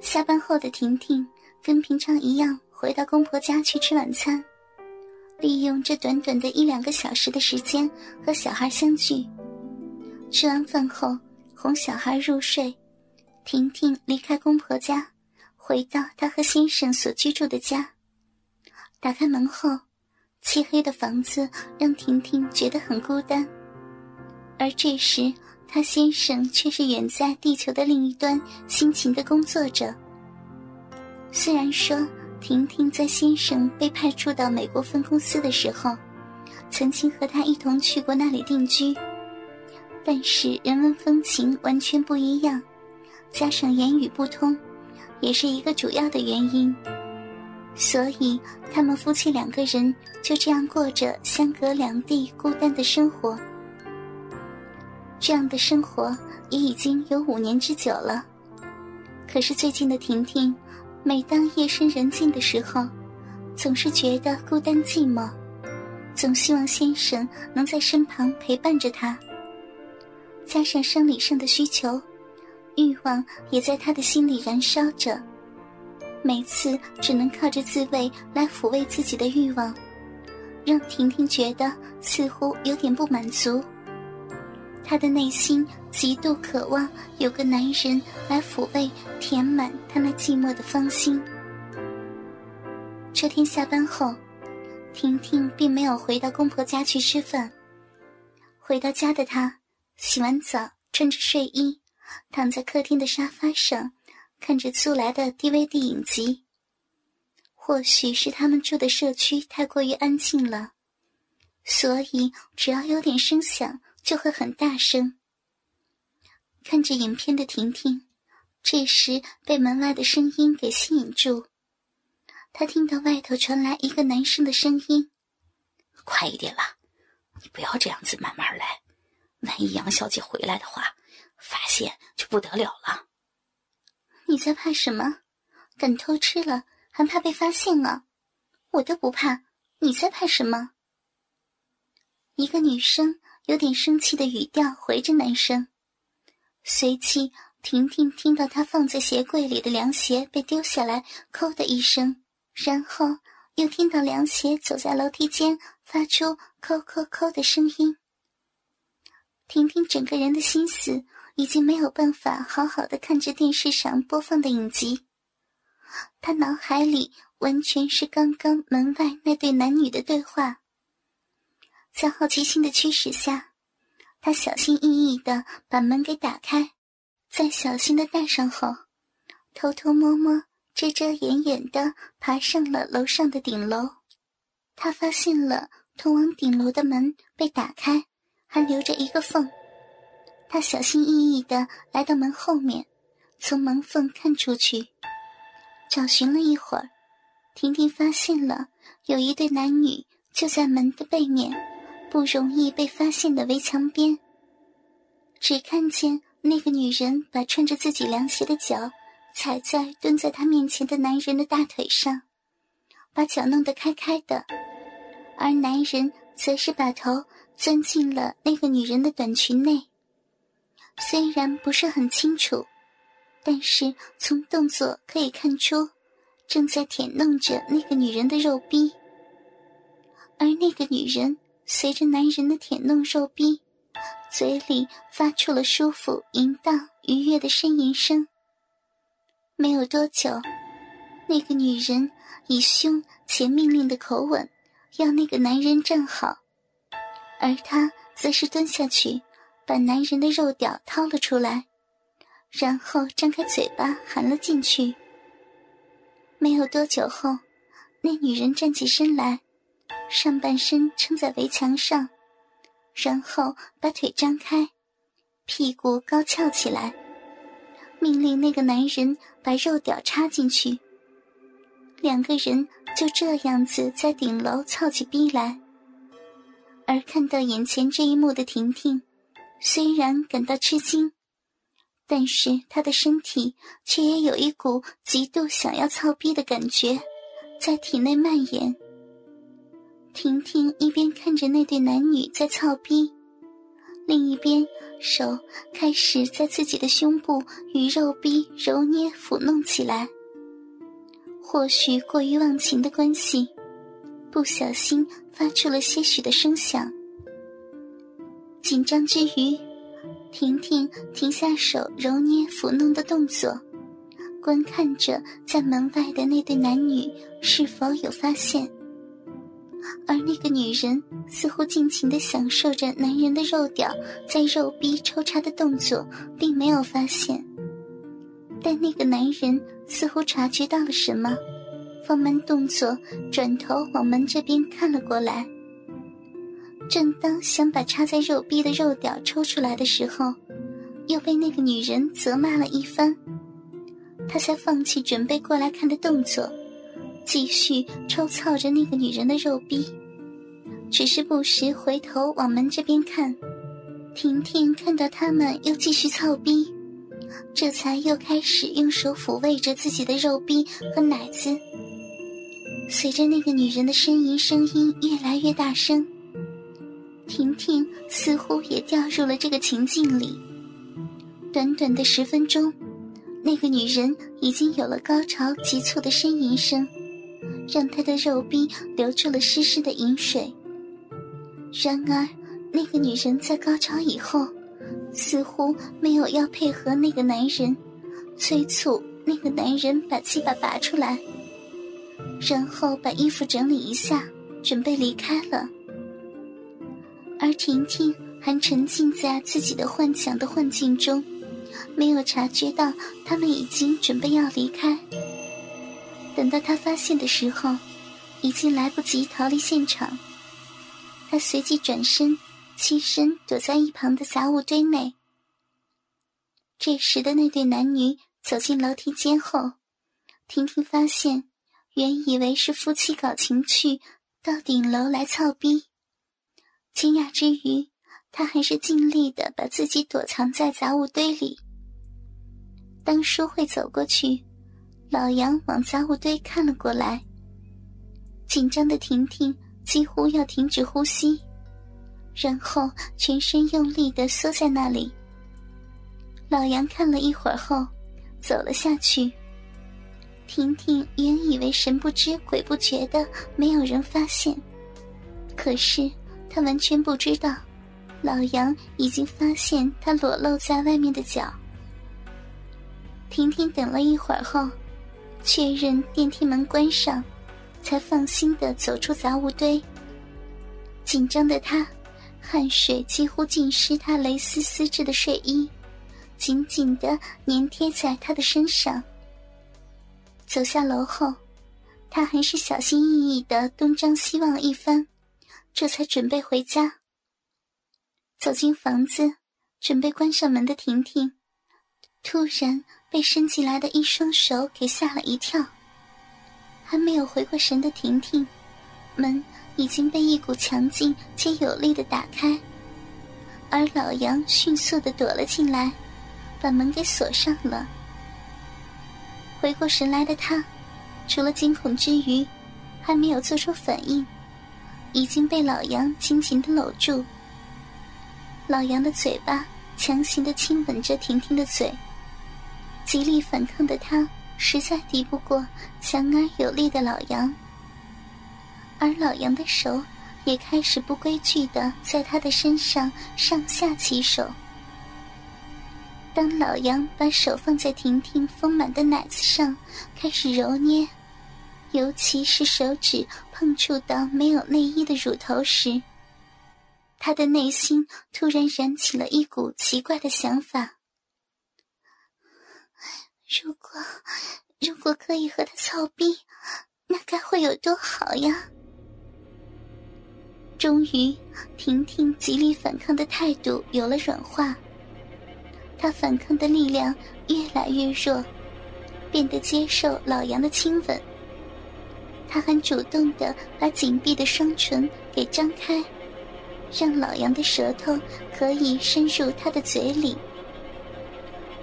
下班后的婷婷跟平常一样回到公婆家去吃晚餐，利用这短短的一两个小时的时间和小孩相聚。吃完饭后，哄小孩入睡，婷婷离开公婆家，回到她和先生所居住的家。打开门后，漆黑的房子让婷婷觉得很孤单，而这时。他先生却是远在地球的另一端辛勤的工作着。虽然说婷婷在先生被派驻到美国分公司的时候，曾经和他一同去过那里定居，但是人文风情完全不一样，加上言语不通，也是一个主要的原因。所以他们夫妻两个人就这样过着相隔两地孤单的生活。这样的生活也已经有五年之久了，可是最近的婷婷，每当夜深人静的时候，总是觉得孤单寂寞，总希望先生能在身旁陪伴着她。加上生理上的需求，欲望也在她的心里燃烧着，每次只能靠着自慰来抚慰自己的欲望，让婷婷觉得似乎有点不满足。他的内心极度渴望有个男人来抚慰、填满他那寂寞的芳心。这天下班后，婷婷并没有回到公婆家去吃饭。回到家的她，洗完澡，穿着睡衣，躺在客厅的沙发上，看着租来的 DVD 影集。或许是他们住的社区太过于安静了，所以只要有点声响。就会很大声。看着影片的婷婷，这时被门外的声音给吸引住。她听到外头传来一个男生的声音：“快一点啦，你不要这样子，慢慢来。万一杨小姐回来的话，发现就不得了了。”你在怕什么？敢偷吃了还怕被发现啊？我都不怕，你在怕什么？一个女生。有点生气的语调回着男生，随即婷婷听到他放在鞋柜里的凉鞋被丢下来，扣的一声，然后又听到凉鞋走在楼梯间发出扣扣扣的声音。婷婷整个人的心思已经没有办法好好的看着电视上播放的影集，她脑海里完全是刚刚门外那对男女的对话。在好奇心的驱使下，他小心翼翼的把门给打开，在小心的带上后，偷偷摸摸、遮遮掩掩的爬上了楼上的顶楼。他发现了通往顶楼的门被打开，还留着一个缝。他小心翼翼的来到门后面，从门缝看出去，找寻了一会儿，婷婷发现了有一对男女就在门的背面。不容易被发现的围墙边，只看见那个女人把穿着自己凉鞋的脚踩在蹲在她面前的男人的大腿上，把脚弄得开开的，而男人则是把头钻进了那个女人的短裙内。虽然不是很清楚，但是从动作可以看出，正在舔弄着那个女人的肉逼，而那个女人。随着男人的舔弄肉壁，嘴里发出了舒服、淫荡、愉悦的呻吟声。没有多久，那个女人以凶且命令的口吻要那个男人站好，而他则是蹲下去，把男人的肉屌掏了出来，然后张开嘴巴含了进去。没有多久后，那女人站起身来。上半身撑在围墙上，然后把腿张开，屁股高翘起来，命令那个男人把肉屌插进去。两个人就这样子在顶楼操起逼来。而看到眼前这一幕的婷婷，虽然感到吃惊，但是她的身体却也有一股极度想要操逼的感觉，在体内蔓延。婷婷一边看着那对男女在操逼，另一边手开始在自己的胸部与肉壁揉捏抚弄起来。或许过于忘情的关系，不小心发出了些许的声响。紧张之余，婷婷停下手揉捏抚弄的动作，观看着在门外的那对男女是否有发现。而那个女人似乎尽情的享受着男人的肉屌在肉壁抽插的动作，并没有发现。但那个男人似乎察觉到了什么，放慢动作，转头往门这边看了过来。正当想把插在肉壁的肉屌抽出来的时候，又被那个女人责骂了一番。他才放弃准备过来看的动作，继续抽操着那个女人的肉壁，只是不时回头往门这边看。婷婷看到他们又继续操逼，这才又开始用手抚慰着自己的肉壁和奶子。随着那个女人的呻吟声音越来越大声。婷婷似乎也掉入了这个情境里。短短的十分钟，那个女人已经有了高潮急促的呻吟声，让她的肉壁流出了湿湿的饮水。然而，那个女人在高潮以后，似乎没有要配合那个男人，催促那个男人把鸡巴拔出来，然后把衣服整理一下，准备离开了。而婷婷还沉浸在自己的幻想的幻境中，没有察觉到他们已经准备要离开。等到他发现的时候，已经来不及逃离现场。他随即转身，栖身躲在一旁的杂物堆内。这时的那对男女走进楼梯间后，婷婷发现，原以为是夫妻搞情趣，到顶楼来操逼。惊讶之余，他还是尽力的把自己躲藏在杂物堆里。当淑慧走过去，老杨往杂物堆看了过来。紧张的婷婷几乎要停止呼吸，然后全身用力的缩在那里。老杨看了一会儿后，走了下去。婷婷原以为神不知鬼不觉的没有人发现，可是。他完全不知道，老杨已经发现他裸露在外面的脚。婷婷等了一会儿后，确认电梯门关上，才放心的走出杂物堆。紧张的他，汗水几乎浸湿他蕾丝丝质的睡衣，紧紧的粘贴在他的身上。走下楼后，他还是小心翼翼的东张西望一番。这才准备回家。走进房子，准备关上门的婷婷，突然被伸进来的一双手给吓了一跳。还没有回过神的婷婷，门已经被一股强劲且有力的打开，而老杨迅速的躲了进来，把门给锁上了。回过神来的他，除了惊恐之余，还没有做出反应。已经被老杨紧紧的搂住。老杨的嘴巴强行的亲吻着婷婷的嘴，极力反抗的他实在敌不过强而有力的老杨，而老杨的手也开始不规矩的在他的身上上下其手。当老杨把手放在婷婷丰满的奶子上，开始揉捏。尤其是手指碰触到没有内衣的乳头时，他的内心突然燃起了一股奇怪的想法：如果如果可以和他操逼，那该会有多好呀！终于，婷婷极力反抗的态度有了软化，她反抗的力量越来越弱，变得接受老杨的亲吻。他很主动的把紧闭的双唇给张开，让老杨的舌头可以伸入他的嘴里，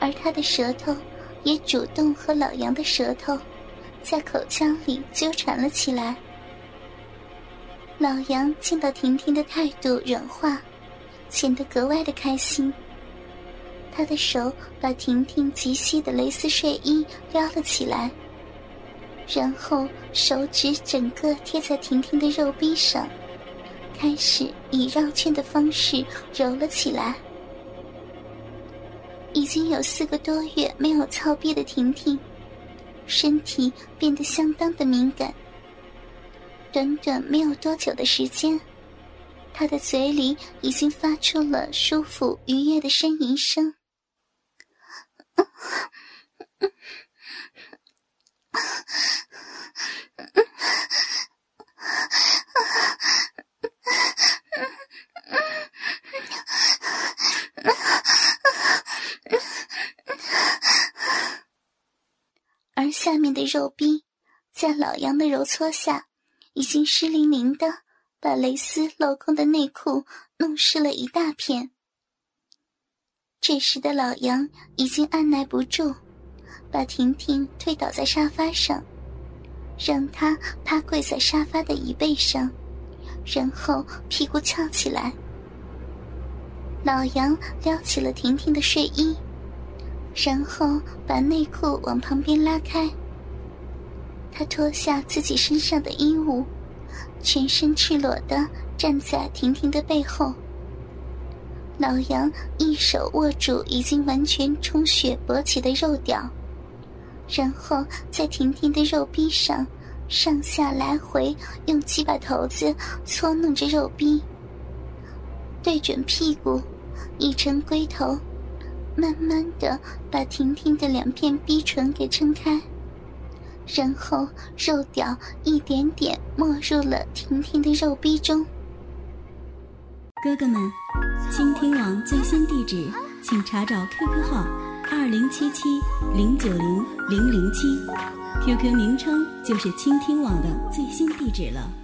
而他的舌头也主动和老杨的舌头在口腔里纠缠了起来。老杨见到婷婷的态度软化，显得格外的开心。他的手把婷婷极细的蕾丝睡衣撩了起来，然后手指整个贴在婷婷的肉壁上，开始以绕圈的方式揉了起来。已经有四个多月没有操逼的婷婷，身体变得相当的敏感。短短没有多久的时间，她的嘴里已经发出了舒服愉悦的呻吟声。而下面的肉冰，在老杨的揉搓下，已经湿淋淋的，把蕾丝镂空的内裤弄湿了一大片。这时的老杨已经按耐不住，把婷婷推倒在沙发上，让她趴跪在沙发的椅背上，然后屁股翘起来。老杨撩起了婷婷的睡衣，然后把内裤往旁边拉开。他脱下自己身上的衣物，全身赤裸的站在婷婷的背后。老杨一手握住已经完全充血勃起的肉屌，然后在婷婷的肉壁上上下来回用鸡巴头子搓弄着肉壁，对准屁股，一成龟头，慢慢的把婷婷的两片逼唇给撑开，然后肉屌一点点没入了婷婷的肉逼中。哥哥们。倾听网最新地址，请查找 QQ 号二零七七零九零零零七，QQ 名称就是倾听网的最新地址了。